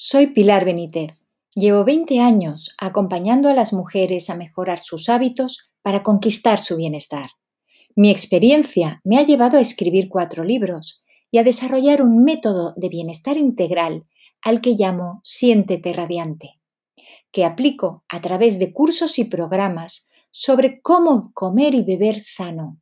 Soy Pilar Benítez. Llevo 20 años acompañando a las mujeres a mejorar sus hábitos para conquistar su bienestar. Mi experiencia me ha llevado a escribir cuatro libros y a desarrollar un método de bienestar integral al que llamo Siéntete Radiante, que aplico a través de cursos y programas sobre cómo comer y beber sano,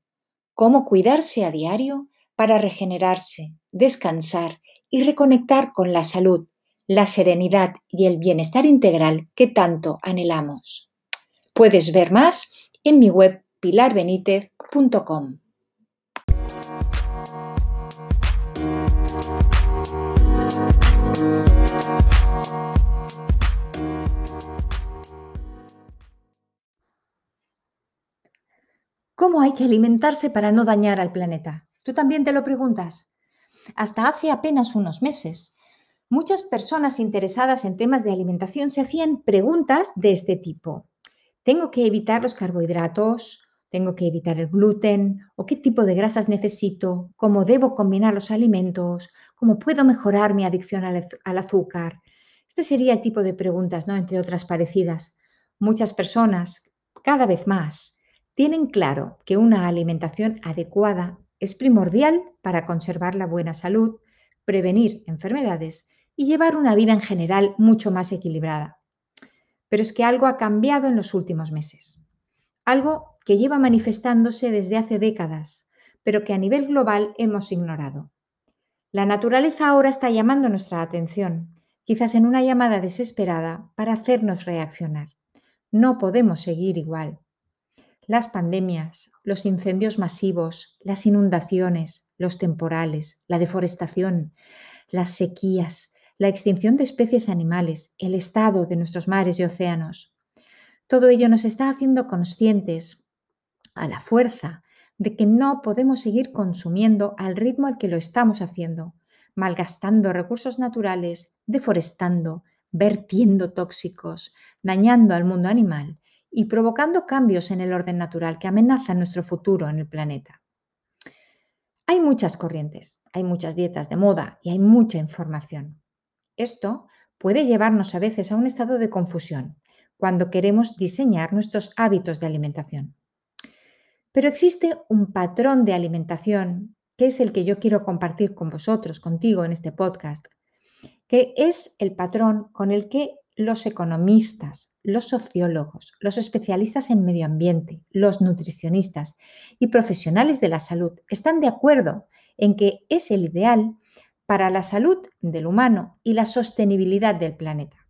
cómo cuidarse a diario para regenerarse, descansar y reconectar con la salud la serenidad y el bienestar integral que tanto anhelamos. Puedes ver más en mi web pilarbenitez.com. ¿Cómo hay que alimentarse para no dañar al planeta? ¿Tú también te lo preguntas? Hasta hace apenas unos meses, muchas personas interesadas en temas de alimentación se hacían preguntas de este tipo. ¿Tengo que evitar los carbohidratos? ¿Tengo que evitar el gluten? ¿O qué tipo de grasas necesito? ¿Cómo debo combinar los alimentos? ¿Cómo puedo mejorar mi adicción al, azúcar? Este sería el tipo de preguntas, ¿no? Entre otras parecidas. Muchas personas, cada vez más, tienen claro que una alimentación adecuada es primordial para conservar la buena salud, prevenir enfermedades y llevar una vida en general mucho más equilibrada. Pero es que algo ha cambiado en los últimos meses. Algo que lleva manifestándose desde hace décadas, pero que a nivel global hemos ignorado. La naturaleza ahora está llamando nuestra atención, quizás en una llamada desesperada para hacernos reaccionar. No podemos seguir igual. Las pandemias, los incendios masivos, las inundaciones, los temporales, la deforestación, las sequías, la extinción de especies animales, el estado de nuestros mares y océanos. Todo ello nos está haciendo conscientes a la fuerza de que no podemos seguir consumiendo al ritmo al que lo estamos haciendo, malgastando recursos naturales, deforestando, vertiendo tóxicos, dañando al mundo animal y provocando cambios en el orden natural que amenazan nuestro futuro en el planeta. Hay muchas corrientes, hay muchas dietas de moda y hay mucha información. Esto puede llevarnos a veces a un estado de confusión cuando queremos diseñar nuestros hábitos de alimentación. Pero existe un patrón de alimentación que es el que yo quiero compartir con vosotros, contigo en este podcast, que es el patrón con el que los economistas, los sociólogos, los especialistas en medio ambiente, los nutricionistas y profesionales de la salud están de acuerdo en que es el ideal para la salud del humano y la sostenibilidad del planeta.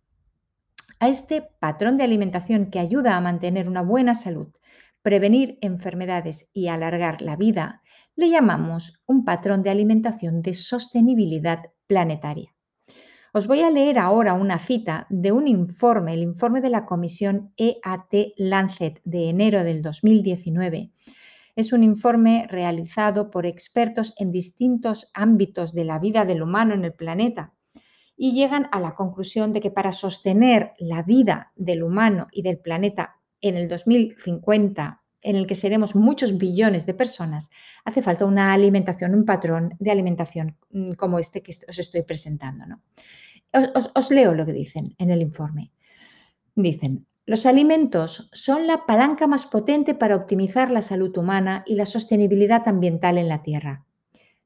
A este patrón de alimentación que ayuda a mantener una buena salud, prevenir enfermedades y alargar la vida, le llamamos un patrón de alimentación de sostenibilidad planetaria. Os voy a leer ahora una cita de un informe, el informe de la Comisión EAT Lancet de enero del 2019, es un informe realizado por expertos en distintos ámbitos de la vida del humano en el planeta y llegan a la conclusión de que para sostener la vida del humano y del planeta en el 2050, en el que seremos muchos billones de personas, hace falta una alimentación, un patrón de alimentación mm, como este que os estoy presentando. ¿no? Os, os leo lo que dicen en el informe. Dicen, los alimentos son la palanca más potente para optimizar la salud humana y la sostenibilidad ambiental en la Tierra.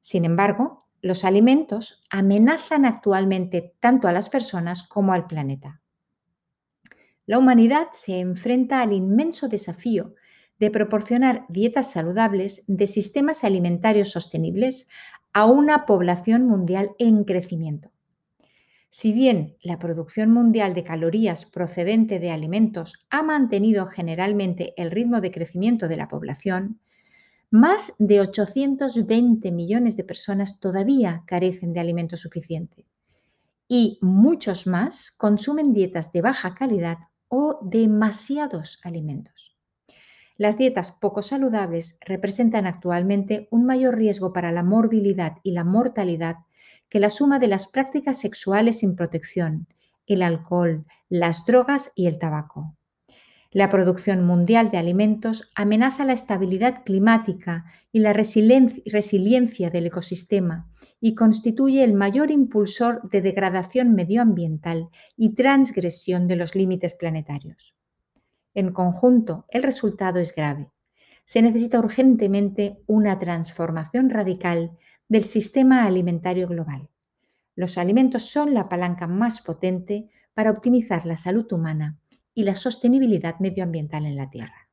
Sin embargo, los alimentos amenazan actualmente tanto a las personas como al planeta. La humanidad se enfrenta al inmenso desafío de proporcionar dietas saludables de sistemas alimentarios sostenibles a una población mundial en crecimiento. Si bien la producción mundial de calorías procedente de alimentos ha mantenido generalmente el ritmo de crecimiento de la población, más de 820 millones de personas todavía carecen de alimento suficiente y muchos más consumen dietas de baja calidad o demasiados alimentos. Las dietas poco saludables representan actualmente un mayor riesgo para la morbilidad y la mortalidad que la suma de las prácticas sexuales sin protección, el alcohol, las drogas y el tabaco. La producción mundial de alimentos amenaza la estabilidad climática y la resiliencia del ecosistema y constituye el mayor impulsor de degradación medioambiental y transgresión de los límites planetarios. En conjunto, el resultado es grave. Se necesita urgentemente una transformación radical del sistema alimentario global. Los alimentos son la palanca más potente para optimizar la salud humana y la sostenibilidad medioambiental en la Tierra.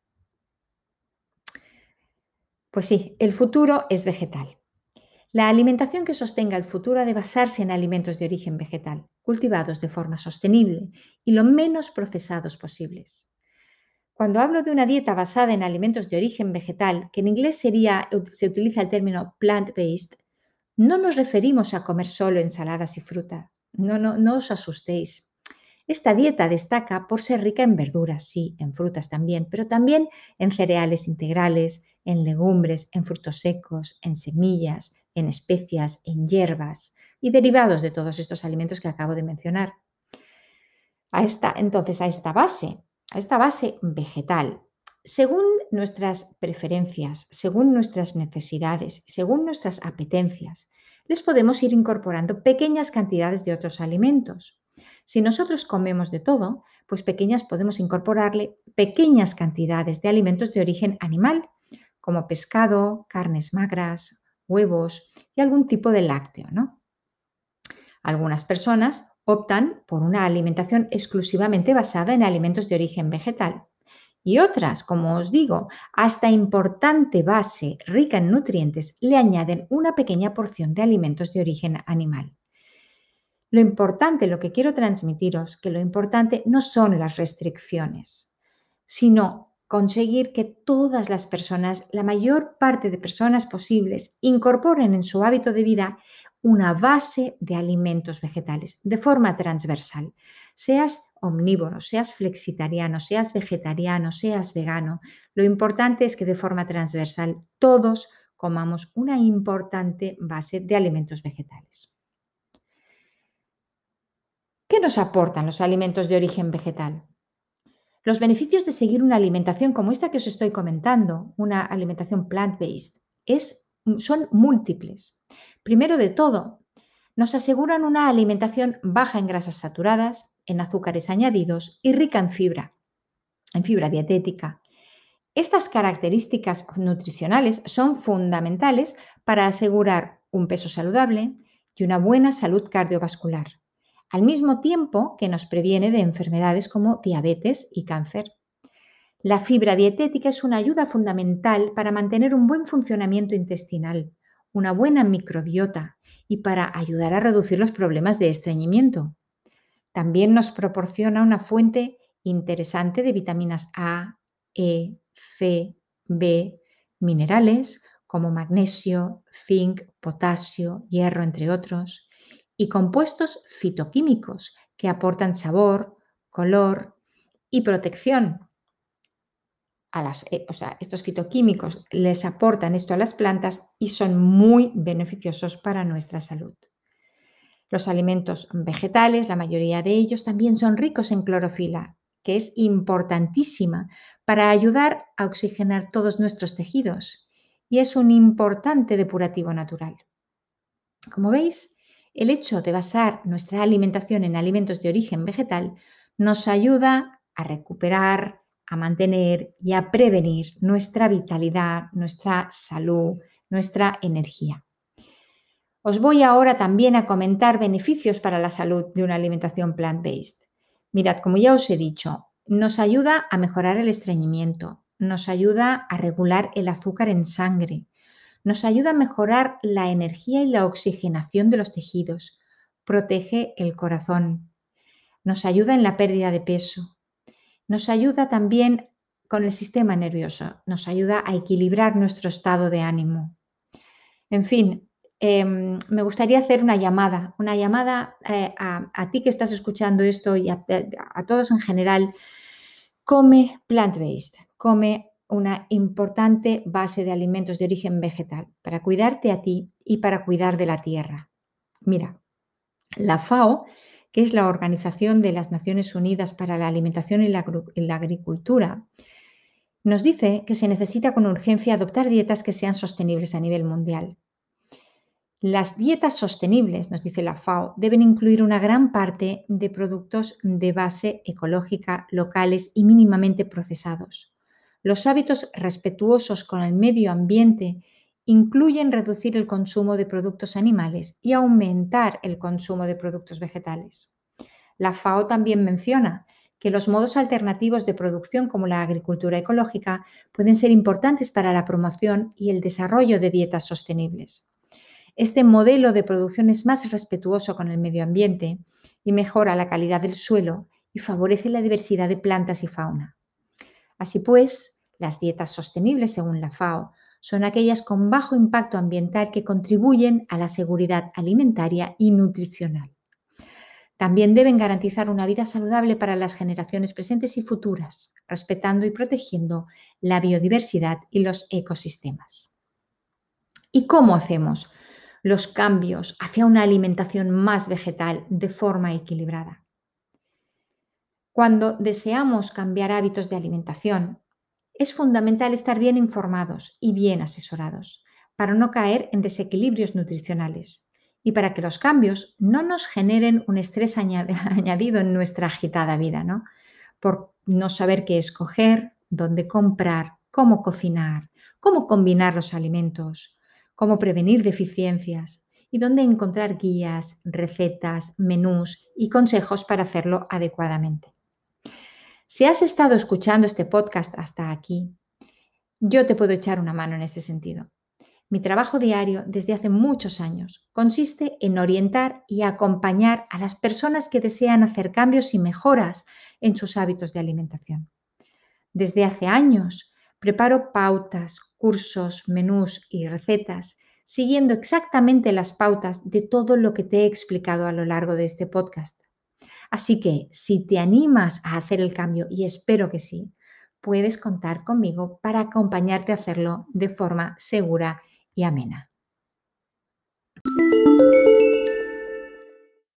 Pues sí, el futuro es vegetal. La alimentación que sostenga el futuro ha de basarse en alimentos de origen vegetal, cultivados de forma sostenible y lo menos procesados posibles. Cuando hablo de una dieta basada en alimentos de origen vegetal, que en inglés se utiliza el término plant-based, no nos referimos a comer solo ensaladas y fruta. No, no, no os asustéis. Esta dieta destaca por ser rica en verduras, sí, en frutas también, pero también en cereales integrales, en legumbres, en frutos secos, en semillas, en especias, en hierbas y derivados de todos estos alimentos que acabo de mencionar. A esta, entonces, a esta base, a esta base vegetal, según nuestras preferencias, según nuestras necesidades, según nuestras apetencias, les podemos ir incorporando pequeñas cantidades de otros alimentos. Si nosotros comemos de todo, pues pequeñas podemos incorporarle pequeñas cantidades de alimentos de origen animal, como pescado, carnes magras, huevos y algún tipo de lácteo, ¿no? Algunas personas optan por una alimentación exclusivamente basada en alimentos de origen vegetal. Y otras, como os digo, hasta importante base rica en nutrientes le añaden una pequeña porción de alimentos de origen animal. Lo importante, lo que quiero transmitiros, que lo importante no son las restricciones, sino conseguir que todas las personas, la mayor parte de personas posibles, incorporen en su hábito de vida una base de alimentos vegetales de forma transversal. Seas omnívoro, seas flexitariano, seas vegetariano, seas vegano, lo importante es que de forma transversal todos comamos una importante base de alimentos vegetales. ¿Qué nos aportan los alimentos de origen vegetal? Los beneficios de seguir una alimentación como esta que os estoy comentando, una alimentación plant-based, son múltiples. Primero de todo, nos aseguran una alimentación baja en grasas saturadas, en azúcares añadidos y rica en fibra, en fibra dietética. Estas características nutricionales son fundamentales para asegurar un peso saludable y una buena salud cardiovascular al mismo tiempo que nos previene de enfermedades como diabetes y cáncer. La fibra dietética es una ayuda fundamental para mantener un buen funcionamiento intestinal, una buena microbiota y para ayudar a reducir los problemas de estreñimiento. También nos proporciona una fuente interesante de vitaminas A, E, C, B, minerales como magnesio, zinc, potasio, hierro, entre otros y compuestos fitoquímicos que aportan sabor, color y protección. Eh, estos fitoquímicos les aportan esto a las plantas y son muy beneficiosos para nuestra salud. Los alimentos vegetales, la mayoría de ellos, también son ricos en clorofila, que es importantísima para ayudar a oxigenar todos nuestros tejidos y es un importante depurativo natural. Como veis, el hecho de basar nuestra alimentación en alimentos de origen vegetal nos ayuda a recuperar, a mantener y a prevenir nuestra vitalidad, nuestra salud, nuestra energía. Os voy ahora también a comentar beneficios para la salud de una alimentación plant-based. Mirad, como ya os he dicho, nos ayuda a mejorar el estreñimiento, nos ayuda a regular el azúcar en sangre, nos ayuda a mejorar la energía y la oxigenación de los tejidos, protege el corazón, nos ayuda en la pérdida de peso, nos ayuda también con el sistema nervioso, nos ayuda a equilibrar nuestro estado de ánimo. En fin, em, me gustaría hacer una llamada, una llamada eh, a, ti que estás escuchando esto y a, a todos en general. Come plant-based, come una importante base de alimentos de origen vegetal para cuidarte a ti y para cuidar de la tierra. Mira, la FAO, es la Organización de las Naciones Unidas para la Alimentación y la, Agricultura, nos dice que se necesita con urgencia adoptar dietas que sean sostenibles a nivel mundial. Las dietas sostenibles, nos dice la FAO, deben incluir una gran parte de productos de base ecológica, locales y mínimamente procesados. Los hábitos respetuosos con el medio ambiente incluyen reducir el consumo de productos animales y aumentar el consumo de productos vegetales. La FAO también menciona que los modos alternativos de producción como la agricultura ecológica pueden ser importantes para la promoción y el desarrollo de dietas sostenibles. Este modelo de producción es más respetuoso con el medio ambiente y mejora la calidad del suelo y favorece la diversidad de plantas y fauna. Así pues, las dietas sostenibles, según la FAO, son aquellas con bajo impacto ambiental que contribuyen a la seguridad alimentaria y nutricional. También deben garantizar una vida saludable para las generaciones presentes y futuras, respetando y protegiendo la biodiversidad y los ecosistemas. ¿Y cómo hacemos los cambios hacia una alimentación más vegetal de forma equilibrada. Cuando deseamos cambiar hábitos de alimentación, es fundamental estar bien informados y bien asesorados para no caer en desequilibrios nutricionales y para que los cambios no nos generen un estrés añadido en nuestra agitada vida, ¿no? Por no saber qué escoger, dónde comprar, cómo cocinar, cómo combinar los alimentos, cómo prevenir deficiencias y dónde encontrar guías, recetas, menús y consejos para hacerlo adecuadamente. Si has estado escuchando este podcast hasta aquí, yo te puedo echar una mano en este sentido. Mi trabajo diario desde hace muchos años consiste en orientar y acompañar a las personas que desean hacer cambios y mejoras en sus hábitos de alimentación. Desde hace años Preparo pautas, cursos, menús y recetas siguiendo exactamente las pautas de todo lo que te he explicado a lo largo de este podcast. Así que si te animas a hacer el cambio, y espero que sí, puedes contar conmigo para acompañarte a hacerlo de forma segura y amena.